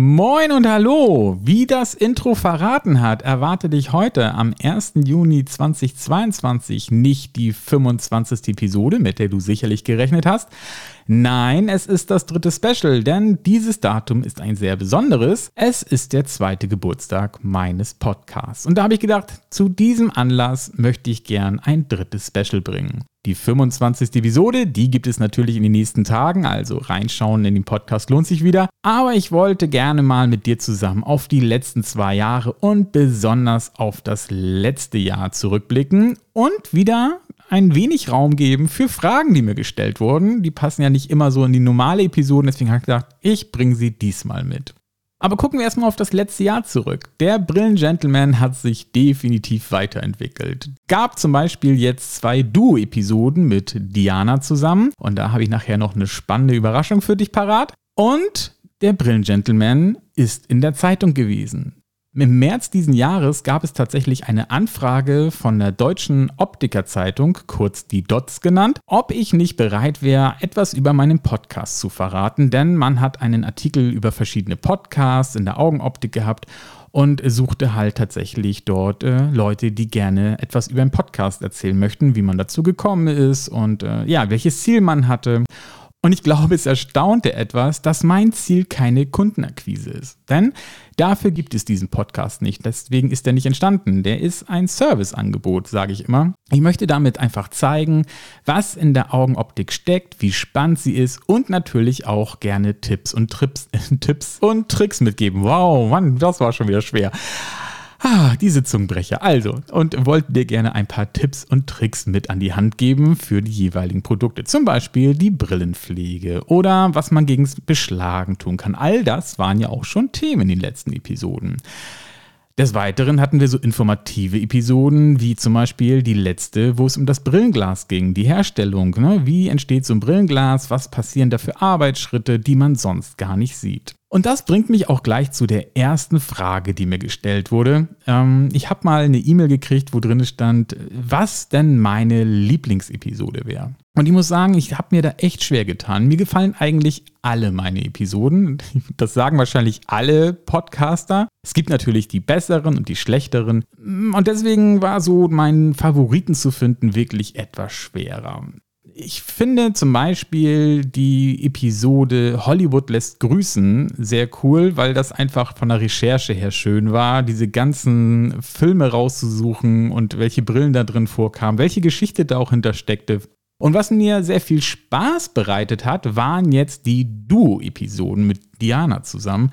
Moin und hallo! Wie das Intro verraten hat, erwarte dich heute am 1. Juni 2022 nicht die 25. Episode, mit der du sicherlich gerechnet hast. Nein, es ist das dritte Special, denn dieses Datum ist ein sehr besonderes. Es ist der zweite Geburtstag meines Podcasts. Und da habe ich gedacht, zu diesem Anlass möchte ich gern ein drittes Special bringen. Die 25. Episode, die gibt es natürlich in den nächsten Tagen, also reinschauen in den Podcast lohnt sich wieder. Aber ich wollte gerne mal mit dir zusammen auf die letzten zwei Jahre und besonders auf das letzte Jahr zurückblicken und wieder ein wenig Raum geben für Fragen, die mir gestellt wurden. Die passen ja nicht immer so in die normale Episode, deswegen habe ich gedacht, ich bringe sie diesmal mit. Aber gucken wir erstmal auf das letzte Jahr zurück. Der Brillen-Gentleman hat sich definitiv weiterentwickelt. Gab zum Beispiel jetzt zwei Duo-Episoden mit Diana zusammen. Und da habe ich nachher noch eine spannende Überraschung für dich parat. Und der Brillen-Gentleman ist in der Zeitung gewesen. Im März diesen Jahres gab es tatsächlich eine Anfrage von der Deutschen Optikerzeitung, kurz die DOTS genannt, ob ich nicht bereit wäre, etwas über meinen Podcast zu verraten, denn man hat einen Artikel über verschiedene Podcasts in der Augenoptik gehabt und suchte halt tatsächlich dort äh, Leute, die gerne etwas über einen Podcast erzählen möchten, wie man dazu gekommen ist und äh, ja, welches Ziel man hatte. Und ich glaube, es erstaunte etwas, dass mein Ziel keine Kundenakquise ist. Denn dafür gibt es diesen Podcast nicht. Deswegen ist er nicht entstanden. Der ist ein Serviceangebot, sage ich immer. Ich möchte damit einfach zeigen, was in der Augenoptik steckt, wie spannend sie ist und natürlich auch gerne Tipps und Trips, Tipps und Tricks mitgeben. Wow, Mann, das war schon wieder schwer. Ah, diese Zungenbrecher. Also, und wollten dir gerne ein paar Tipps und Tricks mit an die Hand geben für die jeweiligen Produkte. Zum Beispiel die Brillenpflege oder was man gegen Beschlagen tun kann. All das waren ja auch schon Themen in den letzten Episoden. Des Weiteren hatten wir so informative Episoden, wie zum Beispiel die letzte, wo es um das Brillenglas ging, die Herstellung. Ne? Wie entsteht so ein Brillenglas? Was passieren da für Arbeitsschritte, die man sonst gar nicht sieht? Und das bringt mich auch gleich zu der ersten Frage, die mir gestellt wurde. Ähm, ich habe mal eine E-Mail gekriegt, wo drin stand, was denn meine Lieblingsepisode wäre. Und ich muss sagen, ich habe mir da echt schwer getan. Mir gefallen eigentlich alle meine Episoden. Das sagen wahrscheinlich alle Podcaster. Es gibt natürlich die besseren und die schlechteren. Und deswegen war so mein Favoriten zu finden wirklich etwas schwerer ich finde zum Beispiel die Episode Hollywood lässt grüßen sehr cool, weil das einfach von der Recherche her schön war, diese ganzen Filme rauszusuchen und welche Brillen da drin vorkamen, welche Geschichte da auch hintersteckte. Und was mir sehr viel Spaß bereitet hat, waren jetzt die Duo-Episoden mit Diana zusammen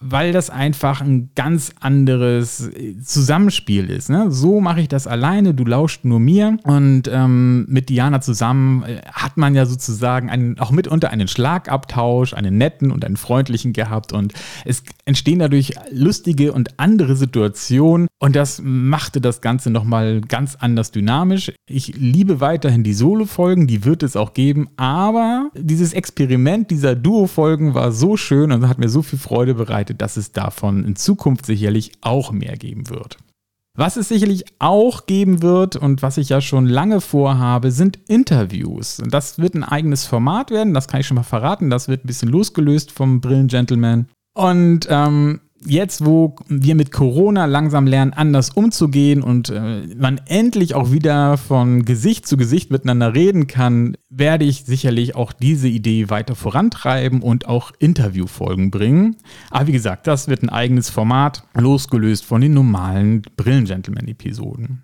weil das einfach ein ganz anderes äh, Zusammenspiel ist. Ne? So mache ich das alleine, du lauscht nur mir und ähm, mit Diana zusammen äh, hat man ja sozusagen einen, auch mitunter einen Schlagabtausch, einen netten und einen freundlichen gehabt und es entstehen dadurch lustige und andere Situationen und das machte das Ganze nochmal ganz anders dynamisch. Ich liebe weiterhin die Solo-Folgen, die wird es auch geben, aber dieses Experiment dieser Duo-Folgen war so schön und hat mir so viel Freude bereitet, dass es davon in Zukunft sicherlich auch mehr geben wird. Was es sicherlich auch geben wird und was ich ja schon lange vorhabe, sind Interviews. Das wird ein eigenes Format werden, das kann ich schon mal verraten. Das wird ein bisschen losgelöst vom Brillen Gentleman. Und ähm, jetzt, wo wir mit Corona langsam lernen, anders umzugehen und äh, man endlich auch wieder von Gesicht zu Gesicht miteinander reden kann, werde ich sicherlich auch diese Idee weiter vorantreiben und auch Interviewfolgen bringen. Aber wie gesagt, das wird ein eigenes Format, losgelöst von den normalen Brillen-Gentleman-Episoden.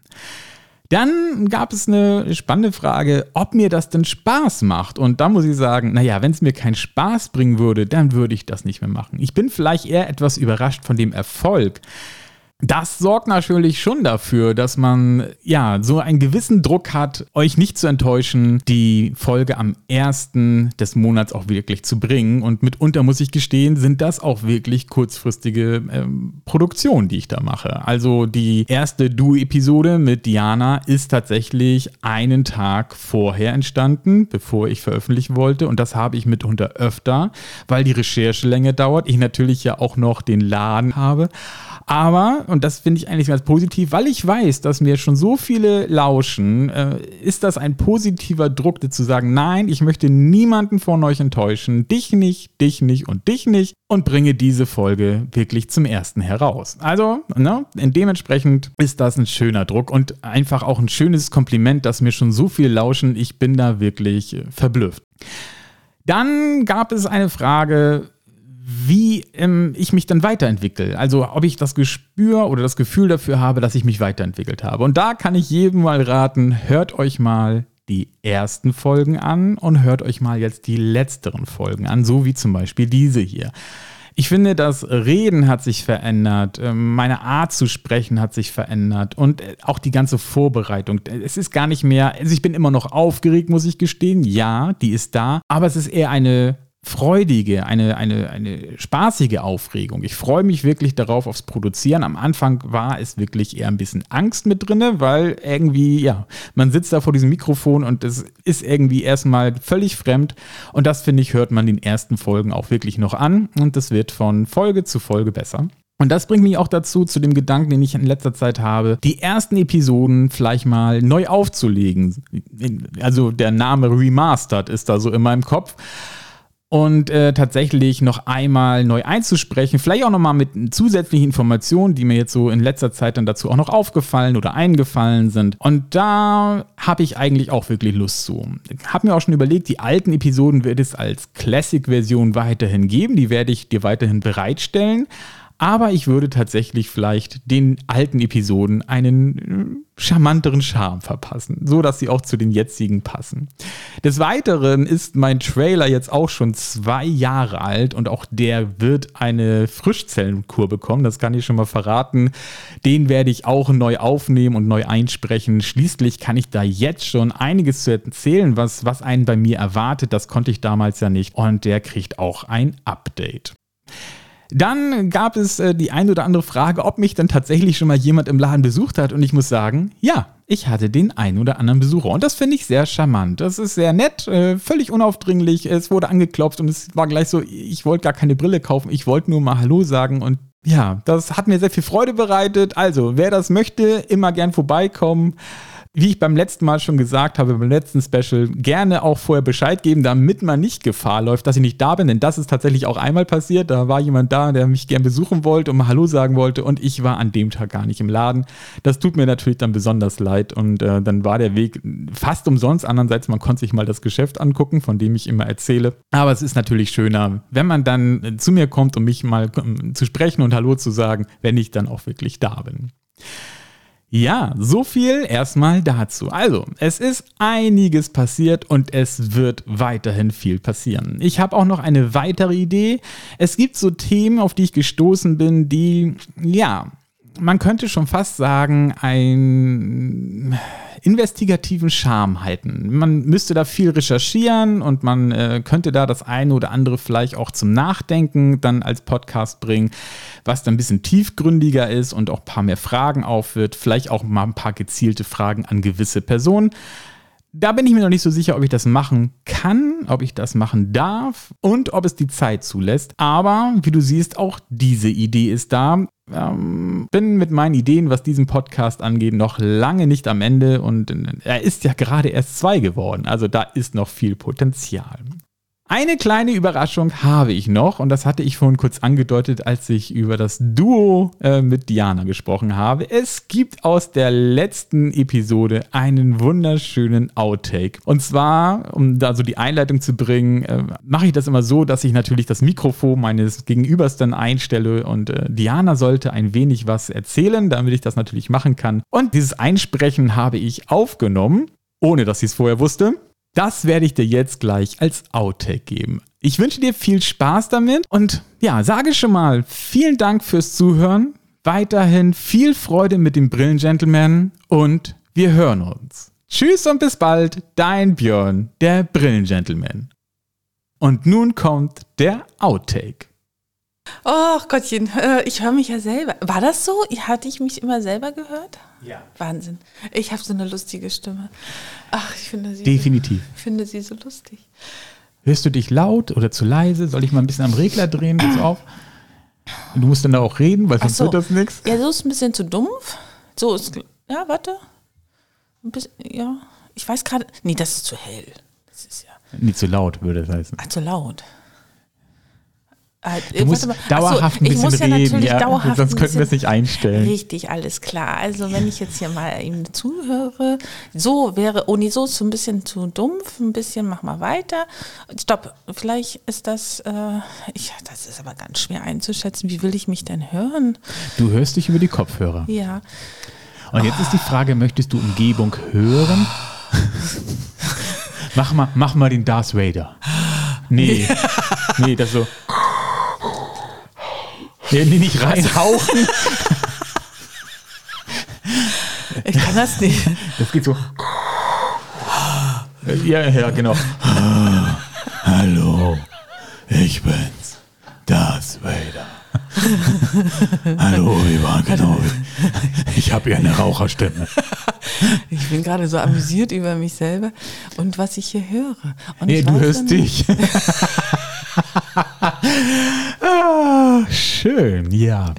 Dann gab es eine spannende Frage, ob mir das denn Spaß macht. Und da muss ich sagen, naja, wenn es mir keinen Spaß bringen würde, dann würde ich das nicht mehr machen. Ich bin vielleicht eher etwas überrascht von dem Erfolg. Das sorgt natürlich schon dafür, dass man ja so einen gewissen Druck hat, euch nicht zu enttäuschen, die Folge am ersten des Monats auch wirklich zu bringen. Und mitunter muss ich gestehen, sind das auch wirklich kurzfristige ähm, Produktionen, die ich da mache. Also die erste Duo-Episode mit Diana ist tatsächlich einen Tag vorher entstanden, bevor ich veröffentlichen wollte. Und das habe ich mitunter öfter, weil die Recherchelänge dauert. Ich natürlich ja auch noch den Laden habe. Aber, und das finde ich eigentlich ganz positiv, weil ich weiß, dass mir schon so viele lauschen, äh, ist das ein positiver Druck, zu sagen, nein, ich möchte niemanden von euch enttäuschen, dich nicht, dich nicht und dich nicht und bringe diese Folge wirklich zum ersten heraus. Also, ne, dementsprechend ist das ein schöner Druck und einfach auch ein schönes Kompliment, dass mir schon so viel lauschen. Ich bin da wirklich äh, verblüfft. Dann gab es eine Frage, wie ähm, ich mich dann weiterentwickle. Also ob ich das Gespür oder das Gefühl dafür habe, dass ich mich weiterentwickelt habe. Und da kann ich jedem mal raten, hört euch mal die ersten Folgen an und hört euch mal jetzt die letzteren Folgen an, so wie zum Beispiel diese hier. Ich finde, das Reden hat sich verändert, ähm, meine Art zu sprechen hat sich verändert und äh, auch die ganze Vorbereitung. Es ist gar nicht mehr, also ich bin immer noch aufgeregt, muss ich gestehen. Ja, die ist da, aber es ist eher eine freudige, eine, eine, eine spaßige Aufregung. Ich freue mich wirklich darauf, aufs Produzieren. Am Anfang war es wirklich eher ein bisschen Angst mit drin, weil irgendwie, ja, man sitzt da vor diesem Mikrofon und es ist irgendwie erstmal völlig fremd. Und das, finde ich, hört man den ersten Folgen auch wirklich noch an. Und das wird von Folge zu Folge besser. Und das bringt mich auch dazu, zu dem Gedanken, den ich in letzter Zeit habe, die ersten Episoden vielleicht mal neu aufzulegen. Also der Name Remastered ist da so in meinem Kopf und äh, tatsächlich noch einmal neu einzusprechen. Vielleicht auch nochmal mit zusätzlichen Informationen, die mir jetzt so in letzter Zeit dann dazu auch noch aufgefallen oder eingefallen sind. Und da habe ich eigentlich auch wirklich Lust zu. Habe mir auch schon überlegt, die alten Episoden wird es als Classic-Version weiterhin geben. Die werde ich dir weiterhin bereitstellen. Aber ich würde tatsächlich vielleicht den alten Episoden einen äh, charmanteren Charme verpassen, so dass sie auch zu den jetzigen passen. Des Weiteren ist mein Trailer jetzt auch schon zwei Jahre alt und auch der wird eine Frischzellenkur bekommen, das kann ich schon mal verraten. Den werde ich auch neu aufnehmen und neu einsprechen. Schließlich kann ich da jetzt schon einiges zu erzählen, was, was einen bei mir erwartet. Das konnte ich damals ja nicht und der kriegt auch ein Update. Dann gab es äh, die ein oder andere Frage, ob mich dann tatsächlich schon mal jemand im Laden besucht hat. Und ich muss sagen, ja, ich hatte den ein oder anderen Besucher. Und das finde ich sehr charmant. Das ist sehr nett, äh, völlig unaufdringlich. Es wurde angeklopft und es war gleich so, ich wollte gar keine Brille kaufen, ich wollte nur mal Hallo sagen. Und ja, das hat mir sehr viel Freude bereitet. Also, wer das möchte, immer gern vorbeikommen wie ich beim letzten Mal schon gesagt habe, beim letzten Special, gerne auch vorher Bescheid geben, damit man nicht Gefahr läuft, dass ich nicht da bin. Denn das ist tatsächlich auch einmal passiert. Da war jemand da, der mich gern besuchen wollte und mal Hallo sagen wollte und ich war an dem Tag gar nicht im Laden. Das tut mir natürlich dann besonders leid und äh, dann war der Weg fast umsonst. Andererseits, man konnte sich mal das Geschäft angucken, von dem ich immer erzähle. Aber es ist natürlich schöner, wenn man dann zu mir kommt, um mich mal äh, zu sprechen und Hallo zu sagen, wenn ich dann auch wirklich da bin. Ja, so viel erstmal dazu. Also, es ist einiges passiert und es wird weiterhin viel passieren. Ich habe auch noch eine weitere Idee. Es gibt so Themen, auf die ich gestoßen bin, die, ja, man könnte schon fast sagen, ein investigativen Charme halten. Man müsste da viel recherchieren und man äh, könnte da das eine oder andere vielleicht auch zum Nachdenken dann als Podcast bringen, was dann ein bisschen tiefgründiger ist und auch ein paar mehr Fragen aufwirft. Vielleicht auch mal ein paar gezielte Fragen an gewisse Personen. Da bin ich mir noch nicht so sicher, ob ich das machen kann, ob ich das machen darf und ob es die Zeit zulässt. Aber wie du siehst, auch diese Idee ist da. Ähm, bin mit meinen Ideen, was diesen Podcast angeht, noch lange nicht am Ende und er ist ja gerade erst zwei geworden. Also da ist noch viel Potenzial. Eine kleine Überraschung habe ich noch und das hatte ich vorhin kurz angedeutet, als ich über das Duo äh, mit Diana gesprochen habe. Es gibt aus der letzten Episode einen wunderschönen Outtake. Und zwar, um da so die Einleitung zu bringen, äh, mache ich das immer so, dass ich natürlich das Mikrofon meines Gegenübers dann einstelle und äh, Diana sollte ein wenig was erzählen, damit ich das natürlich machen kann. Und dieses Einsprechen habe ich aufgenommen, ohne dass sie es vorher wusste. Das werde ich dir jetzt gleich als Outtake geben. Ich wünsche dir viel Spaß damit und ja, sage schon mal vielen Dank fürs Zuhören. Weiterhin viel Freude mit dem Brillengentleman und wir hören uns. Tschüss und bis bald, dein Björn, der Brillengentleman. Und nun kommt der Outtake. Oh Gottchen, äh, ich höre mich ja selber. War das so? Hatte ich mich immer selber gehört? Ja. Wahnsinn. Ich habe so eine lustige Stimme. Ach, ich finde sie. Definitiv. So, ich finde sie so lustig. Hörst du dich laut oder zu leise? Soll ich mal ein bisschen am Regler drehen? Geht's auf? Du musst dann da auch reden, weil sonst so. wird das nichts. Ja, so ist ein bisschen zu dumpf. So ist. Ja, warte. Ein bisschen, ja. Ich weiß gerade. Nee, das ist zu hell. Das ist ja. Nie zu laut, würde das heißen. Ach, zu laut. Ah, Du musst mal. Ach so, dauerhaft ein ich bisschen muss ja reden, natürlich ja, dauerhaft sonst könnten wir es nicht einstellen. Richtig, alles klar. Also wenn ich jetzt hier mal ihm zuhöre, so wäre, oh nee, so ist so ein bisschen zu dumpf, ein bisschen, mach mal weiter. Stopp, vielleicht ist das, äh, ich, das ist aber ganz schwer einzuschätzen. Wie will ich mich denn hören? Du hörst dich über die Kopfhörer. Ja, Und jetzt ist die Frage, möchtest du Umgebung hören? mach, mal, mach mal den Darth Vader. Nee, nee, das so. Nee, nee, nicht reinhauchen. ich kann das nicht. Das geht so. Ja, ja, genau. Hallo, ich bin's, Darth Vader. Hallo, Ivan Kenobi. Ich habe ja eine Raucherstimme. Ich bin gerade so amüsiert über mich selber und was ich hier höre. Und Nee, ich du hörst dich. schön, ja.